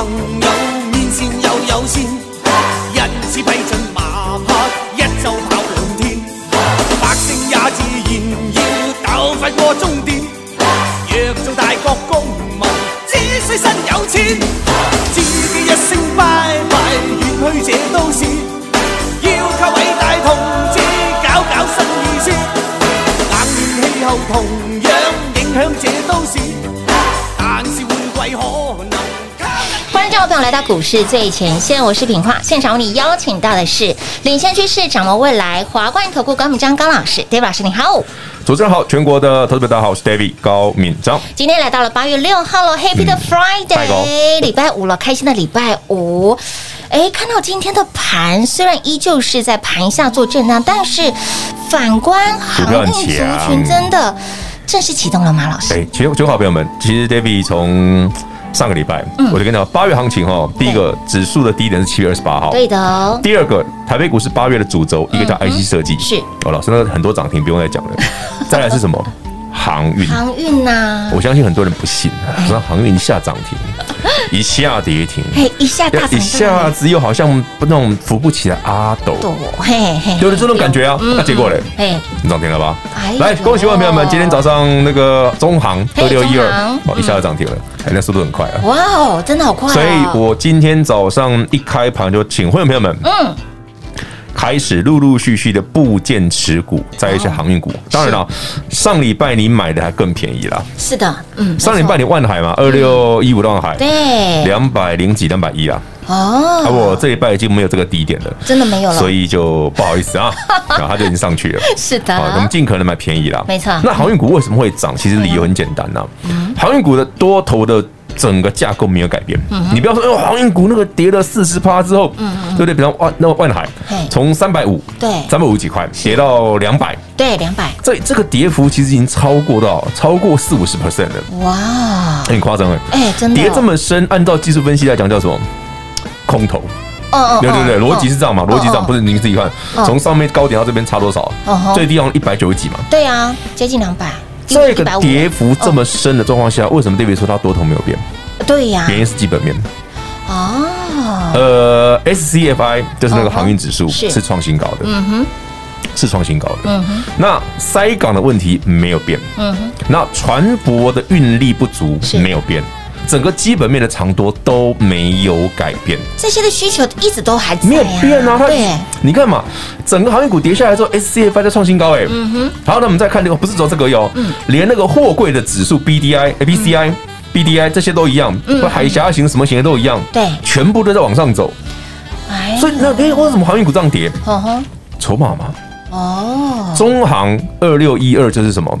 bằng 股市最前线，我是品化。现场为你邀请到的是领先趋势、掌握未来华冠投顾高敏章高老师，David 老师你好。主持人好，全国的投资者大家好，我是 David 高敏章。今天来到了八月六号了，Happy 的 Friday，礼拜五了，开心的礼拜五。哎，看到今天的盘，虽然依旧是在盘下做震荡，但是反观航运族群真的正式启动了吗？老师？哎，全全好朋友们，其实 David 从上个礼拜，我就跟你讲，八月行情哈，第一个指数的低点是七月二十八号，对的。第二个，台北股市八月的主轴，一个叫 IC 设计，是哦，老师那个很多涨停不用再讲了。再来是什么？航运，航运呐。我相信很多人不信，说航运一下涨停，一下跌停，一下大一下子又好像不那种扶不起的阿斗，嘿嘿，有了这种感觉啊。那结果嘞，嘿涨停了吧？来，恭喜各位朋友们，今天早上那个中航二六一二，哦，一下就涨停了。哎，那速度很快啊！哇哦，真的好快啊！所以我今天早上一开盘就请会员朋友们，嗯，开始陆陆续续的部件持股，在一些航运股。当然了，上礼拜你买的还更便宜啦。是的，嗯，上礼拜你万海嘛，二六一五万海，对，两百零几，两百一啊。哦，我这礼拜已经没有这个低点了，真的没有了，所以就不好意思啊，然 后它就已经上去了。是的，我们尽可能买便宜啦。没错。那航运股为什么会涨？其实理由很简单呐，航运股的多头的。整个架构没有改变，你不要说哦，航运股那个跌了四十趴之后，对不对？比方万那个万海，从三百五对。三百五十几块跌到两百，对两百，这这个跌幅其实已经超过到超过四五十 percent 了，哇，很夸张哎，哎，真的。跌这么深，按照技术分析来讲叫什么？空头，哦对对？对，逻辑是这样嘛？逻辑上不是您自己看，从上面高点到这边差多少？最低要一百九十几嘛？对啊，接近两百。这个跌幅这么深的状况下，为什么 David 说它多头没有变？对呀，原因是基本面。哦，呃，SCFI 就是那个航运指数是创新高的，嗯哼，是创新高的，嗯哼。那塞港的问题没有变，嗯哼。那船舶的运力不足没有变。整个基本面的长多都没有改变，这些的需求一直都还在、啊、没有变啊。对，你看嘛，整个航运股跌下来之后，SCFI 在创新高哎。嗯哼。好，那我们再看这个，不是走这个哟，嗯，连那个货柜的指数 BDI、BCI、BDI 这些都一样，嗯，海峡型什么型的都一样，对，全部都在往上走。哎，所以那哎，为什么航运股这样跌？嗯哼，筹码嘛。哦。中航二六一二这是什么？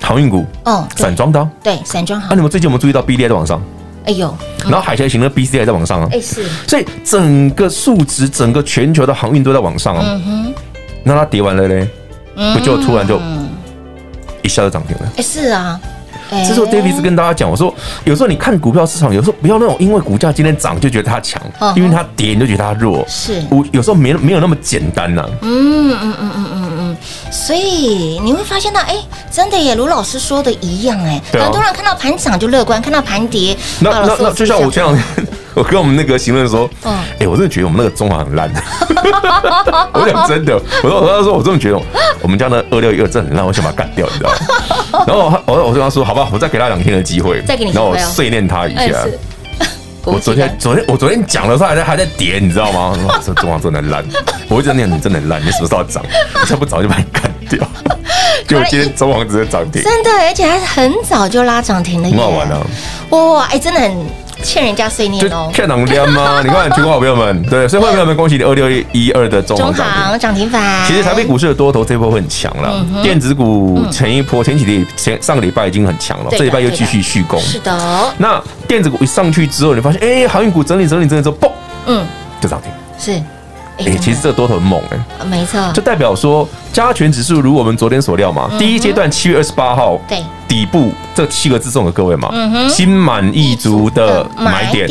航运股，哦，散装的，对，散装好。那你们最近有没有注意到 BDI 在往上？哎呦，然后海峡型的 BC I 在往上啊，哎是，所以整个数值，整个全球的航运都在往上啊。嗯哼，那它跌完了嘞，不就突然就一下就涨停了？哎是啊。这时候 David 是跟大家讲，我说有时候你看股票市场，有时候不要那种因为股价今天涨就觉得它强，因为它跌你就觉得它弱。是，我有时候没没有那么简单呐。嗯嗯嗯嗯嗯嗯，所以你会发现到，哎，真的耶，卢老师说的一样，哎，很多人看到盘涨就乐观，看到盘跌，那那那就像我这样。我跟我们那个行论说，哎，我真的觉得我们那个中华很烂。我讲真的，我说我跟他说，我真的觉得我们家那二六一二真的很烂，我想把它干掉，你知道吗？然后我我我跟他说，好吧，我再给他两天的机会，再给你，然后我碎念他一下。我昨天昨天我昨天讲的时候还在还在跌，你知道吗？说中华真的烂，我一直念你真的烂，你什么时候涨？我再不早就把你干掉。就今天中网直接涨停，真的，而且还是很早就拉涨停了，很好玩啊！哇，哎，真的很。欠人家碎念哦，欠能量吗？你看，全国好朋友们，对，所以朋友们，恭喜你二六一二的中航涨停板。其实台北股市的多头这波会很强了，电子股前一波前几天前上个礼拜已经很强了，这礼拜又继续续攻。是的，那电子股一上去之后，你发现，哎，航运股整理整理整理之后，嘣，嗯，就涨停。是。哎，其实这个多头很猛哎，没错，就代表说加权指数如我们昨天所料嘛，第一阶段七月二十八号，对，底部这七个字送给各位嘛，嗯心满意足的买点，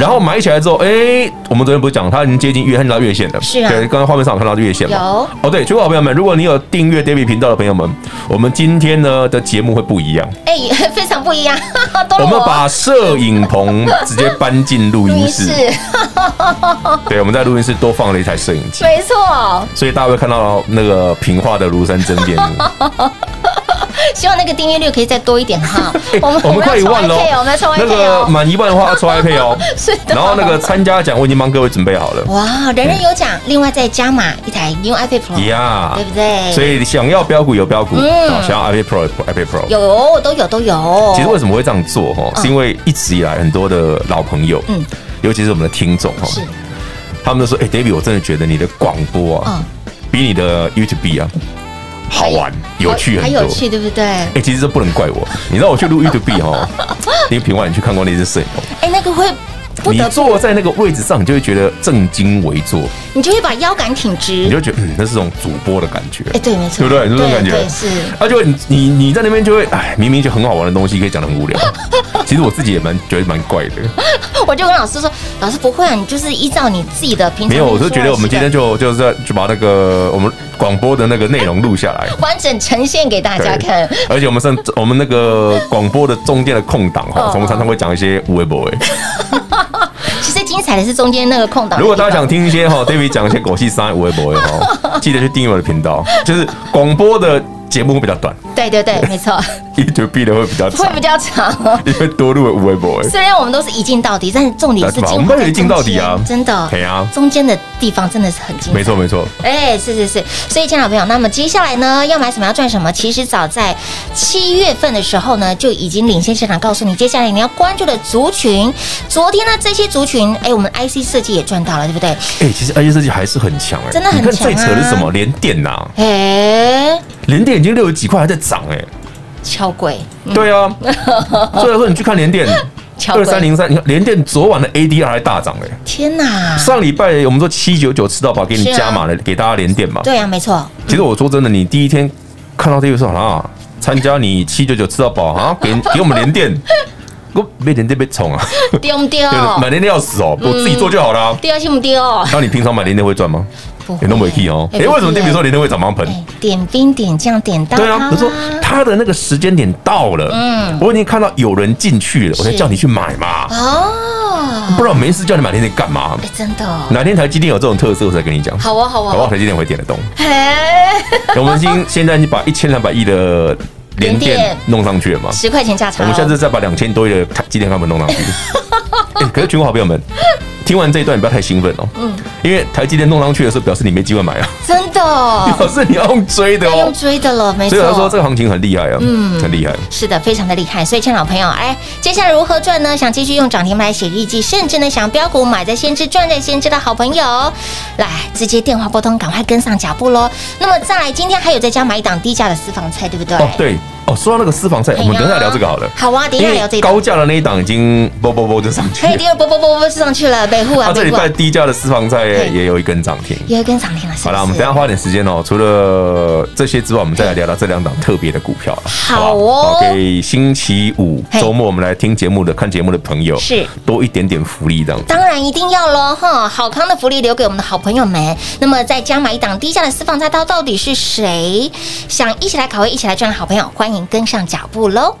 然后买起来之后，哎，我们昨天不是讲它已经接近月，看到月线了，是啊，对，刚刚画面上有看到月线嘛，有，哦对，全国好朋友们，如果你有订阅 David 频道的朋友们，我们今天呢的节目会不一样，哎，非常不一样，我。们把摄影棚直接搬进 录音室，对，我们在录音室多放了。一台摄影机，没错，所以大家会看到那个平化的庐山真面目。希望那个订阅率可以再多一点哈。我们我们快一万喽，我们那个满一万的话要抽 iPad 哦。是的。然后那个参加奖我已经帮各位准备好了。哇，人人有奖，另外再加码一台 New iPad Pro，呀，对不对？所以想要标股有标股，想要 iPad Pro iPad Pro 有都有都有。其实为什么会这样做哈？是因为一直以来很多的老朋友，嗯，尤其是我们的听众哈。他们都说：“哎，David，我真的觉得你的广播啊，比你的 YouTube 啊好玩、有趣很多，有趣，对不对？哎，其实这不能怪我。你知道我去录 YouTube 哈，因为平晚你去看过那只摄影棚，哎，那个会。”你坐在那个位置上，你就会觉得正襟危坐，你就会把腰杆挺直，你就觉得嗯，那是种主播的感觉。哎，对，没错，对不对？这种感觉是。而且你你你在那边就会，哎，明明就很好玩的东西，可以讲的很无聊。其实我自己也蛮觉得蛮怪的。我就跟老师说，老师不会啊，你就是依照你自己的平常。没有，我是觉得我们今天就就是就把那个我们广播的那个内容录下来，完整呈现给大家看。而且我们是，我们那个广播的中间的空档哈，我们常常会讲一些微博。其实精彩的是中间那个空档。如果大家想听一些哈，David 讲一些狗屁三五微博的哈，记得去订阅我的频道，就是广播的。节目会比较短，对对对，没错。YouTube 的会比较长，会比较长，因为多录了五位 boy。虽然我们都是一镜到底，但是重点是我们一镜到底啊，真的。对啊，中间的地方真的是很精彩。没错没错。哎，是是是。所以，亲爱的朋友，那么接下来呢，要买什么要赚什么？其实早在七月份的时候呢，就已经领先市场告诉你，接下来你要关注的族群。昨天呢，这些族群，哎，我们 IC 设计也赚到了，对不对？哎，其实 IC 设计还是很强哎，真的很强。最扯的是什么？连电呐。哎。联电已经六十几块，还在涨哎，超贵。对啊，所以说你去看联电，二三零三，你看联电昨晚的 ADR 还大涨哎，天哪！上礼拜我们说七九九吃到饱，给你加码了，给大家联电嘛。对啊，没错。其实我说真的，你第一天看到这个时候啊，参加你七九九吃到饱啊，给给我们联电，我被联电被宠啊，丢不丢？买联电要死哦，我自己做就好了。丢是不丢？那你平常买联电会赚吗？点都没去哦，哎，为什么电比说联电会涨盲盆？点兵点将点到，对啊，我说他的那个时间点到了，嗯，我已经看到有人进去了，我才叫你去买嘛，哦，不然我没事叫你买天天干嘛？哎，真的，哪天台积电有这种特色，我再跟你讲。好啊，好啊，好啊，台积电会点得动。我们今现在你把一千两百亿的联电弄上去了嘛？十块钱价差，我们下次再把两千多亿的台积电他们弄上去。可是全国好朋友们，听完这一段你不要太兴奋哦。嗯。因为台积电弄上去的时候，表示你没机会买啊，真的，表示你要用追的哦，用追的了，没错。所以他说这个行情很厉害啊，嗯，很厉害，是的，非常的厉害。所以，亲爱的朋友，哎，接下来如何赚呢？想继续用涨停牌写日记，甚至呢，想标股买在先知，赚在先知的好朋友，来直接电话拨通，赶快跟上脚步喽。那么再来，今天还有在家买一档低价的私房菜，对不对？哦，对。哦，说到那个私房菜，我们等一下聊这个好了。好啊，等一下聊这个。高价的那一档已经啵啵啵就上去了。嘿，第二啵啵啵啵就上去了，北户啊。这礼拜低价的私房菜也有一根涨停，有一根涨停了。好了，我们等下花点时间哦。除了这些之外，我们再来聊聊这两档特别的股票。好哦。给星期五周末我们来听节目的、看节目的朋友是多一点点福利这样。当然一定要喽哈！好康的福利留给我们的好朋友们。那么再加码一档低价的私房菜，到到底是谁？想一起来考位、一起来赚的好朋友，欢迎跟上脚步。不喽！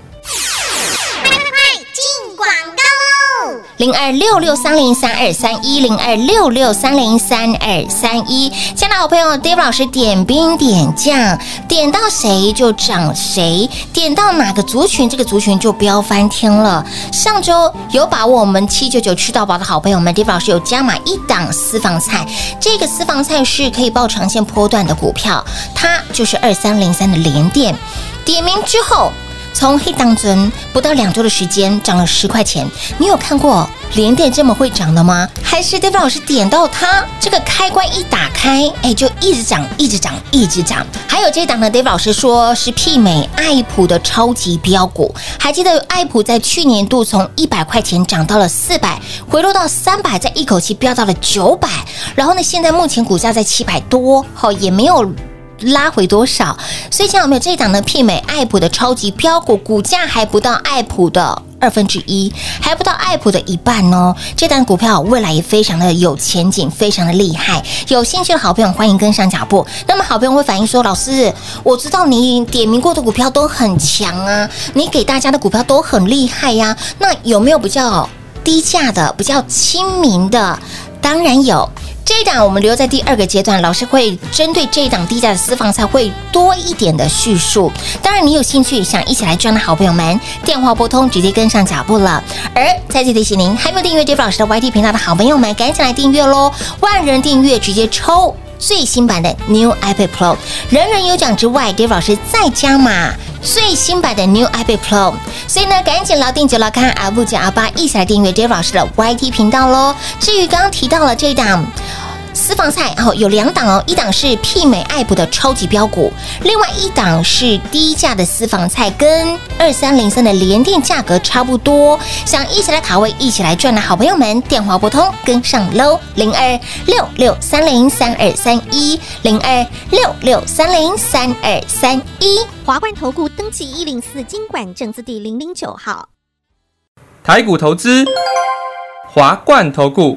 零二六六三零三二三一零二六六三零三二三一，亲爱的好朋友，Dave 老师点兵点将，点到谁就涨谁，点到哪个族群，这个族群就飙翻天了。上周有把握我们七九九吃到饱的好朋友们，Dave 老师有加码一档私房菜，这个私房菜是可以报长线波段的股票，它就是二三零三的联电，点名之后。从黑当尊不到两周的时间涨了十块钱，你有看过连电这么会涨的吗？还是 David 老师点到它这个开关一打开，哎，就一直涨，一直涨，一直涨。还有这档呢，David 老师说是媲美爱普的超级飙股，还记得爱普在去年度从一百块钱涨到了四百，回落到三百，再一口气飙到了九百，然后呢，现在目前股价在七百多，好也没有。拉回多少？所以，像我们有这一档呢，媲美爱普的超级标股，股价还不到爱普的二分之一，还不到爱普的一半哦。这档股票未来也非常的有前景，非常的厉害。有兴趣的好朋友，欢迎跟上脚步。那么，好朋友会反映说：“老师，我知道你点名过的股票都很强啊，你给大家的股票都很厉害呀、啊。那有没有比较低价的、比较亲民的？当然有。”这一档我们留在第二个阶段，老师会针对这一档低价的私房菜会多一点的叙述。当然，你有兴趣想一起来赚的好朋友们，电话拨通直接跟上脚步了。而再次提醒您，还没有订阅 Dave 老师的 YT 频道的好朋友们，赶紧来订阅喽！万人订阅直接抽最新版的 New iPad Pro，人人有奖之外，Dave 老师再加码。最新版的 New iPad Pro，所以呢，赶紧牢定九老看阿布九阿八一起来订阅 Dave 老师的 YT 频道喽。至于刚刚提到了这档。私房菜哦，有两档哦，一档是媲美爱普的超级标股，另外一档是低价的私房菜，跟二三零三的联电价格差不多，想一起来卡位，一起来赚的好朋友们，电话拨通跟上喽，零二六六三零三二三一，零二六六三零三二三一，华冠投顾登记一零四金管证字第零零九号，台股投资，华冠投顾。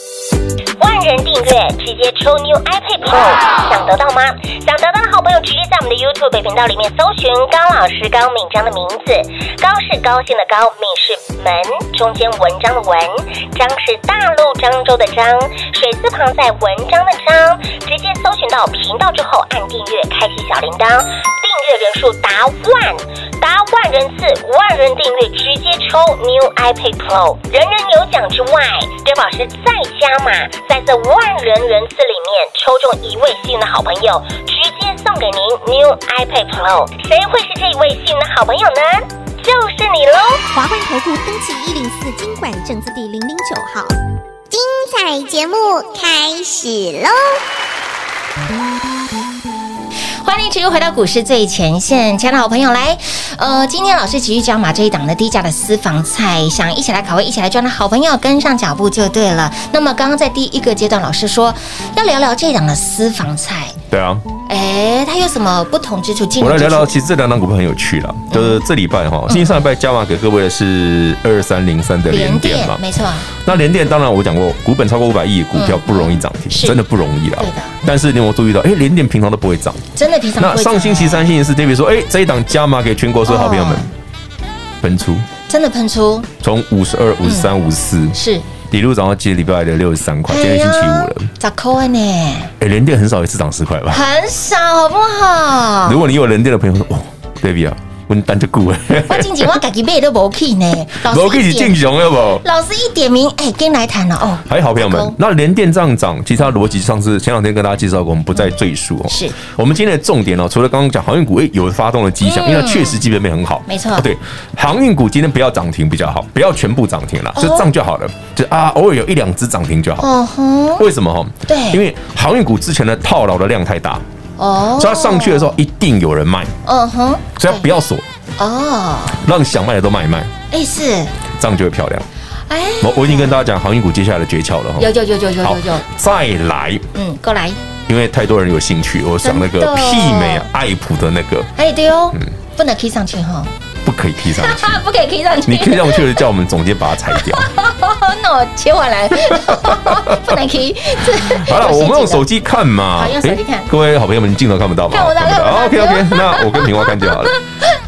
万人订阅，直接抽 New iPad Pro，想得到吗？想得到的好朋友，直接在我们的 YouTube 频道里面搜寻高老师高敏章的名字，高是高兴的高，敏是门中间文章的文，章是大陆漳州的漳，水字旁在文章的章，直接搜寻到频道之后按订阅，开启小铃铛，月人数达万，达万人次，万人订阅直接抽 New iPad Pro，人人有奖之外，Dave 老师再加码，在这万人人次里面抽中一位幸运的好朋友，直接送给您 New iPad Pro。谁会是这一位幸运的好朋友呢？就是你喽！华冠投顾登记一零四金管证字第零零九号，精彩节目开始喽！欢迎持续回到股市最前线，亲爱的好朋友来，呃，今天老师继续讲马这一档的低价的私房菜，想一起来考位、一起来赚的好朋友跟上脚步就对了。那么刚刚在第一个阶段，老师说要聊聊这一档的私房菜。对啊，哎，它有什么不同之处？我来聊聊，其实这两档股票很有趣了，就是这礼拜哈，今天上礼拜加码给各位的是二三零三的联电嘛，没错。那联电当然我讲过，股本超过五百亿的股票不容易涨停，真的不容易啦。对的。但是你有没有注意到，哎，联电平常都不会涨，真的平常。那上星期三、星期四，David 说，哎，这一档加码给全国所有好朋友们喷出，真的喷出，从五十二、五十三、五十四是。一路涨到今天礼拜的六十三块，今天星期五了，咋扣呢？哎，联电很少一次涨十块吧？很少，好不好？如果你有联电的朋友说，哦，David 啊。分单就顾哎，我近期我自己买都无去呢，无去是正常的不？老师一点名，哎，跟来谈了哦。还好，朋友们，那连电这样涨，其实它逻辑上是前两天跟大家介绍过，我们不再赘述哦。是我们今天的重点哦，除了刚刚讲航运股，哎，有发动的迹象，因为它确实基本面很好，没错。对，航运股今天不要涨停比较好，不要全部涨停了，就涨就好了，就啊，偶尔有一两只涨停就好。哦哼，为什么哈？对，因为航运股之前的套牢的量太大。哦，所以它上去的时候一定有人卖，嗯哼，所以不要锁，哦，让想卖的都卖一卖，哎是，这样就会漂亮，哎，我我已经跟大家讲航运股接下来的诀窍了哈，有有有有有有有，再来，嗯，过来，因为太多人有兴趣，我想那个媲美爱普的那个，哎对哦，嗯，不能 key 上去哈。不可以 key 上去，不可以 key 上去。你 key 上去了，叫我们总监把它裁掉。那我切回来，不能 key。好了，我们用手机看嘛。好，用手机看。各位好朋友们，镜头看不到吗？看不到。OK OK，那我跟平花看就好了。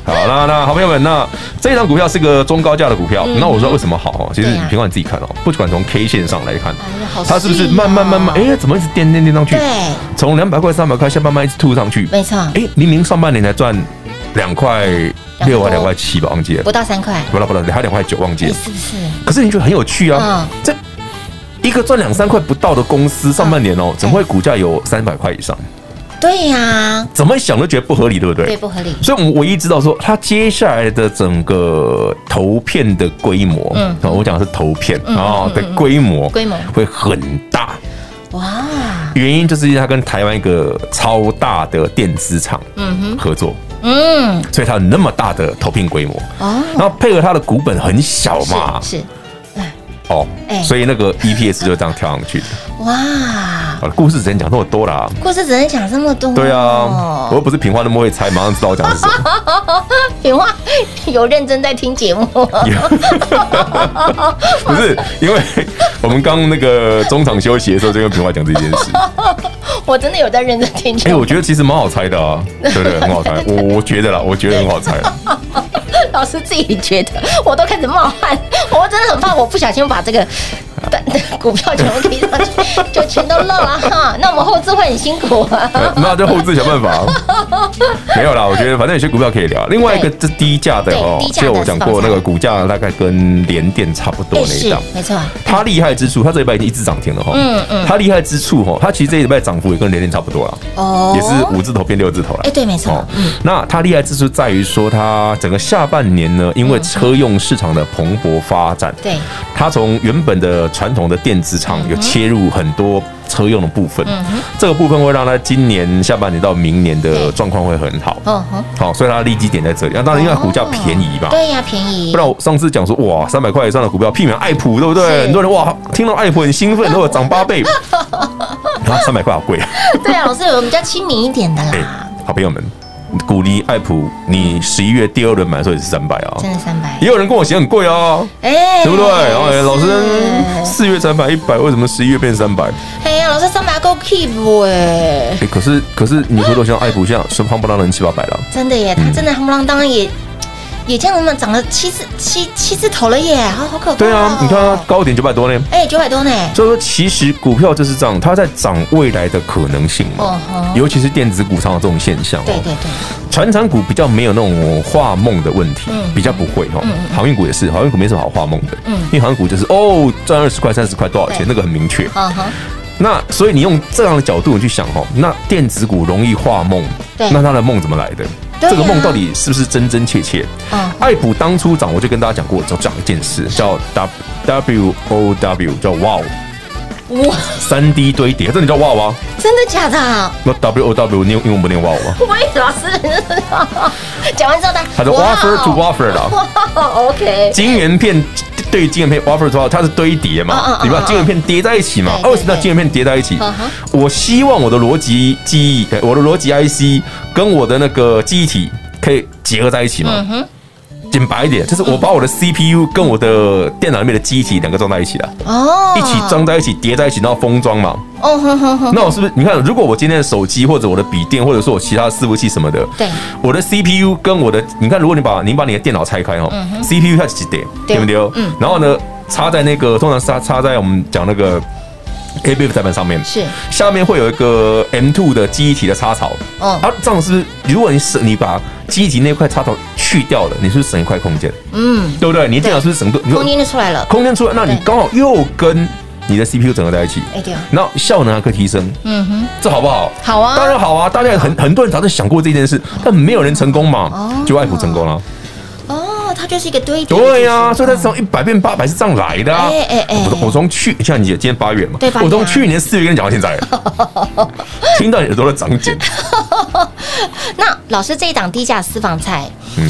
好，那那好朋友们，那这一张股票是个中高价的股票。那我说为什么好哦？其实平花你自己看哦，不管从 K 线上来看，它是不是慢慢慢慢？哎，怎么一直垫垫垫上去？对，从两百块、三百块，下慢慢一直吐上去。没错。哎，明明上半年才赚两块。六啊，两块七吧，忘记了，不到三块，不到不到，还有两块九，忘记了，是不是？可是你觉得很有趣啊？这一个赚两三块不到的公司，上半年哦，怎么会股价有三百块以上？对呀，怎么想都觉得不合理，对不对？对，不合理。所以，我们唯一知道说，它接下来的整个投片的规模，嗯，我讲的是投片啊的规模，规模会很大。哇！原因就是因为它跟台湾一个超大的电子厂，嗯哼，合作。嗯，所以它有那么大的投片规模哦，然后配合它的股本很小嘛，是，哦，所以那个 EPS 就这样跳上去的。哇，好了，故事只能讲这么多啦。故事只能讲这么多。对啊，我又不是平花那么会猜，马上知道我讲的是什么。平花有认真在听节目。不是，因为我们刚那个中场休息的时候就跟平花讲这件事。我真的有在认真听。哎，我觉得其实蛮好猜的啊，对不对？很好猜。我我觉得啦，我觉得很好猜。老师自己觉得，我都开始冒汗。我真的很怕，我不小心把这个 股票全部提上去，就全都漏了哈。那我们后置会很辛苦啊。那就后置想办法。没有啦，我觉得反正有些股票可以聊。另外一个这低价的哦，就我讲过那个股价大概跟联电差不多那一档，没错。它厉害之处，它这礼拜已经一直涨停了哈。嗯嗯。它厉害之处哈，它其实这礼拜涨幅也跟联电差不多了。哦。也是五字头变六字头了。哎，对，没错。嗯。那它厉害之处在于说，它整个下半年呢，因为车用市场的蓬勃发展，对，它从原本的传统的电子厂有切入很多。车用的部分，嗯、哼这个部分会让它今年下半年到明年的状况会很好。嗯哼，好，所以它利基点在这里。那、啊、当然，因为股价便宜吧？对呀，便宜。不然我上次讲说，哇，三百块以上的股票，媲美爱普，对不对？很多人哇，听到爱普很兴奋，如果涨八倍，啊，三百块好贵啊。对啊，老师有比较亲民一点的啦。好朋友们。鼓励爱普，你十一月第二轮买的时候也是三百啊，真的三百。也有人跟我嫌很贵哦，哎，对不对？然后老师四月才买一百，为什么十一月变三百？哎呀，老师三百够 keep 哎。可是可是你回头想爱普，现在是夯不啷当七八百了，真的耶，他真的夯不啷当也。也这样子嘛，涨了七次七七次头了耶，好好可怕。对啊，你看它高点九百多呢。哎，九百多呢。所以说，其实股票就是这样，它在涨未来的可能性嘛。哦吼。尤其是电子股上的这种现象。对对对。传产股比较没有那种画梦的问题，比较不会哈。嗯。航运股也是，航运股没什么好画梦的。嗯。因为航运股就是哦，赚二十块、三十块多少钱，那个很明确。嗯哼。那所以你用这样的角度去想哈，那电子股容易画梦，那它的梦怎么来的？这个梦到底是不是真真切切？嗯，爱普当初涨，我就跟大家讲过，就讲一件事，叫 W W O W，叫 Wow，哇，三 D 堆叠，这你叫娃娃？真的假的？那 W O W 你英文不念娃娃吗？我也老师讲完之后，呢？它是 wafer to wafer 啦。哇，OK，晶圆片对晶圆片 wafer to wafer，它是堆叠嘛？你把晶圆片叠在一起嘛？二十道晶圆片叠在一起。我希望我的逻辑记忆，我的逻辑 IC 跟我的那个记忆体可以结合在一起嘛？简白一点，就是我把我的 CPU 跟我的电脑里面的机体两个装在一起了，哦，一起装在一起叠在一起，然后封装嘛。哦，那我是不是？你看，如果我今天的手机或者我的笔电，或者说我其他的伺服器什么的，对，我的 CPU 跟我的，你看，如果你把你把你的电脑拆开哈，CPU 它几叠，对不对？嗯，然后呢，插在那个通常插插在我们讲那个。A B F 载板上面是下面会有一个 M two 的记忆体的插槽，嗯，啊，这样是不是？如果你是你把记忆体那块插头去掉了，你是不是省一块空间？嗯，对不对？你电脑是不是省多？空间就出来了，空间出来，那你刚好又跟你的 C P U 整合在一起，哎对，然后效能还可以提升，嗯哼，这好不好？好啊，当然好啊，大家很很多人早就想过这件事，但没有人成功嘛，就爱普成功了。它就是一个堆叠，对呀，所以它从一百变八百是这样来的啊！哎哎哎，我我从去像你姐今天八月嘛，对，我从去年四月跟你讲到现在，听到你耳朵都长茧。那老师这一档低价私房菜，嗯，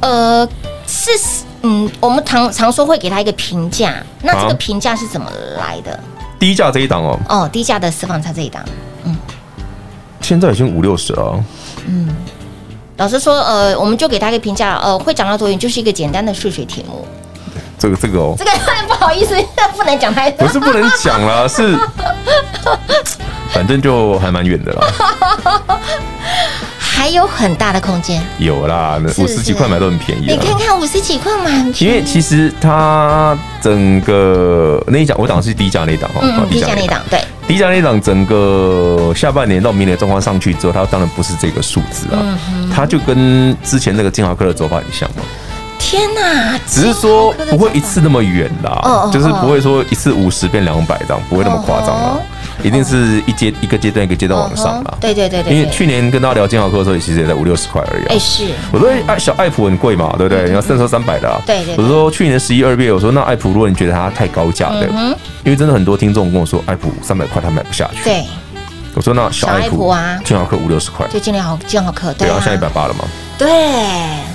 呃，是嗯，我们常常说会给他一个评价，那这个评价是怎么来的？低价这一档哦，哦，低价的私房菜这一档，嗯，现在已经五六十了，嗯。老师说，呃，我们就给他一个评价，呃，会涨到多远，就是一个简单的数学题目。这个，这个哦，这个不好意思，不能讲太多。不是不能讲了，是，反正就还蛮远的啦。还有很大的空间。有啦，五十几块买都很便宜。你看看五十几块买，因为其实它整个那一档，我档是低价那一档哈，嗯，低价那一档，对。低价那档整个下半年到明年状况上去之后，它当然不是这个数字啊，它就跟之前那个金豪科的走法很像嘛。天哪！只是说不会一次那么远啦，就是不会说一次五十变两百这样，不会那么夸张啦。一定是一阶一个阶段一个阶段往上嘛。对对对对。因为去年跟大家聊金豪科的时候，其实也在五六十块而已。哎，是。我说爱小爱普很贵嘛，对不对？你要三说三百的。对对。我说去年十一二月，我说那爱普，如果你觉得它太高价的，因为真的很多听众跟我说，爱普三百块他买不下去。对。我说那小爱普啊，金豪科五六十块。就金豪金豪科，对啊，现在一百八了嘛。对，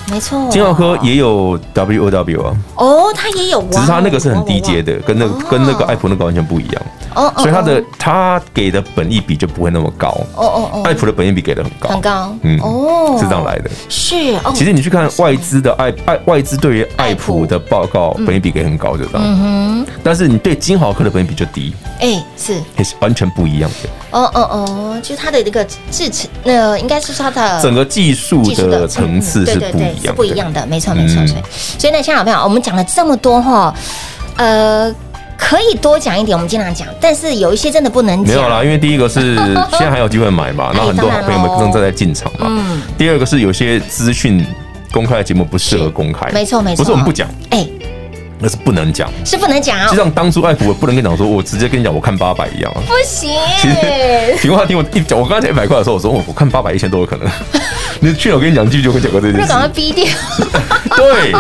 没错。金豪科也有 W O W 啊。哦，它也有。只是它那个是很低阶的，跟那个跟那个爱普那个完全不一样。哦，所以它的它给的本益比就不会那么高。哦哦哦，爱普的本益比给的很高，很高。嗯，哦，是这样来的。是。其实你去看外资的爱爱外资对于爱普的报告，本益比给很高，就这样。嗯哼。但是你对金豪科的本益比就低。哎，是。也是完全不一样的。哦哦哦，就是它的那个制程，那应该是它的整个技术的层次是不一样，是不一样的，没错没错。所以所以呢，亲爱的朋友，我们讲了这么多哈，呃。可以多讲一点，我们经常讲，但是有一些真的不能讲。没有啦，因为第一个是 现在还有机会买嘛，那很多好朋友们正在进场嘛。嗯。第二个是有些资讯公开的节目不适合公开。没错没错。不是我们不讲，哎，那是不能讲，是不能讲。就像当初爱普，我不能跟你讲说，我直接跟你讲，我看八百一样啊。不行。其实，听话听我一讲，我刚才一百块的时候，我说我我看八百一千都有可能。你去我跟你讲，继续就会讲过这件事。赶快逼掉。对。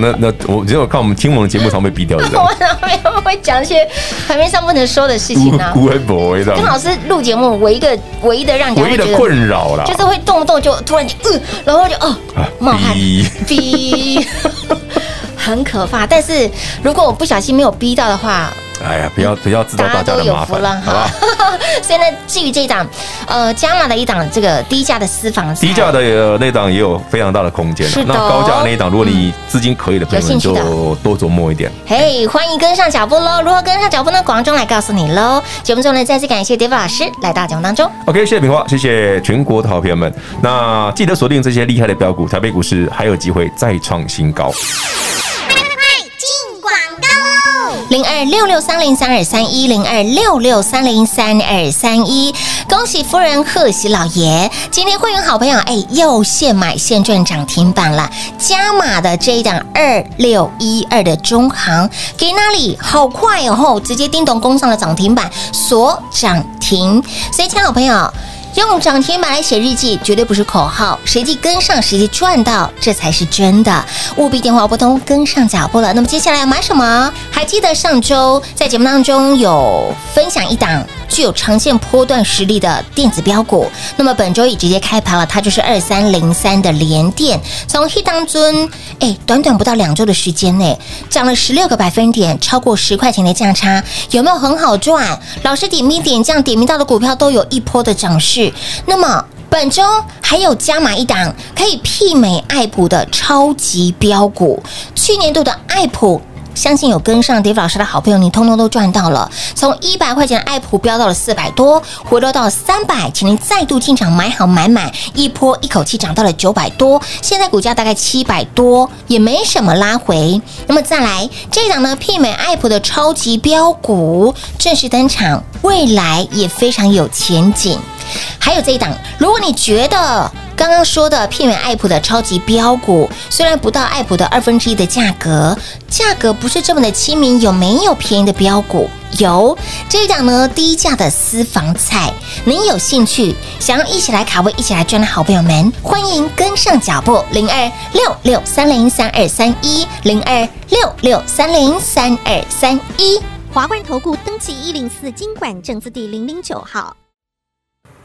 那那我只有看我们听我们的节目常被逼掉的。我哪有会讲一些台面上不能说的事情呢？不会不会的。跟老师录节目，唯一个唯一的让你唯一的困扰啦，就是会动不动就突然就嗯，然后就哦冒汗逼，很可怕。但是如果我不小心没有逼到的话。哎呀，不要不要知道大家的麻烦了，好吧？所以呢，至于这一档，呃，加码的一档这个低价的私房菜，低价的那档也有非常大的空间。是的，那高价那一档，如果你资金可以的朋友们，就多琢磨一点。嘿，欢迎跟上脚步喽！如何跟上脚步呢？广中来告诉你喽。节目中呢，再次感谢 David 老师来到节目当中。OK，谢谢平花，谢谢全国的好朋友们。那记得锁定这些厉害的标股，台北股市还有机会再创新高。零二六六三零三二三一零二六六三零三二三一，恭喜夫人，贺喜老爷！今天会员好朋友哎，又现买现赚涨停板了，加码的这一档二六一二的中行，给哪里？好快哦，直接叮咚攻上了涨停板，锁涨停。所以，亲爱的好朋友。用涨停板来写日记，绝对不是口号。实际跟上，实际赚到，这才是真的。务必电话拨通，跟上脚步了。那么接下来要买什么？还记得上周在节目当中有分享一档具有长线波段实力的电子标股，那么本周已直接开盘了，它就是二三零三的联电，从黑当尊，哎，短短不到两周的时间内，涨了十六个百分点，超过十块钱的价差，有没有很好赚？老师点兵点将点名到的股票都有一波的涨势，那么。本周还有加码一档可以媲美爱普的超级标股，去年度的爱普，相信有跟上 Dave 老师的好朋友，你通通都赚到了。从一百块钱的爱普飙到了四百多，回落到三百，请您再度进场买好买满，一波一口气涨到了九百多，现在股价大概七百多，也没什么拉回。那么再来这档呢，媲美爱普的超级标股正式登场，未来也非常有前景。还有这一档，如果你觉得刚刚说的媲美爱普的超级标股，虽然不到爱普的二分之一的价格，价格不是这么的亲民，有没有便宜的标股？有这一档呢，低价的私房菜，您有兴趣想要一起来卡位、一起来赚的好朋友们，欢迎跟上脚步，零二六六三零三二三一，零二六六三零三二三一，华冠投顾登记一零四金管证字第零零九号。